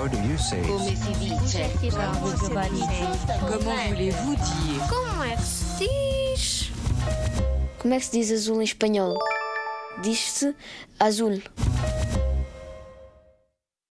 How do you say? Come si dice? Como voulez-vous dire Como é que se diz? Como é que se diz azul em espanhol? Diz-se azul.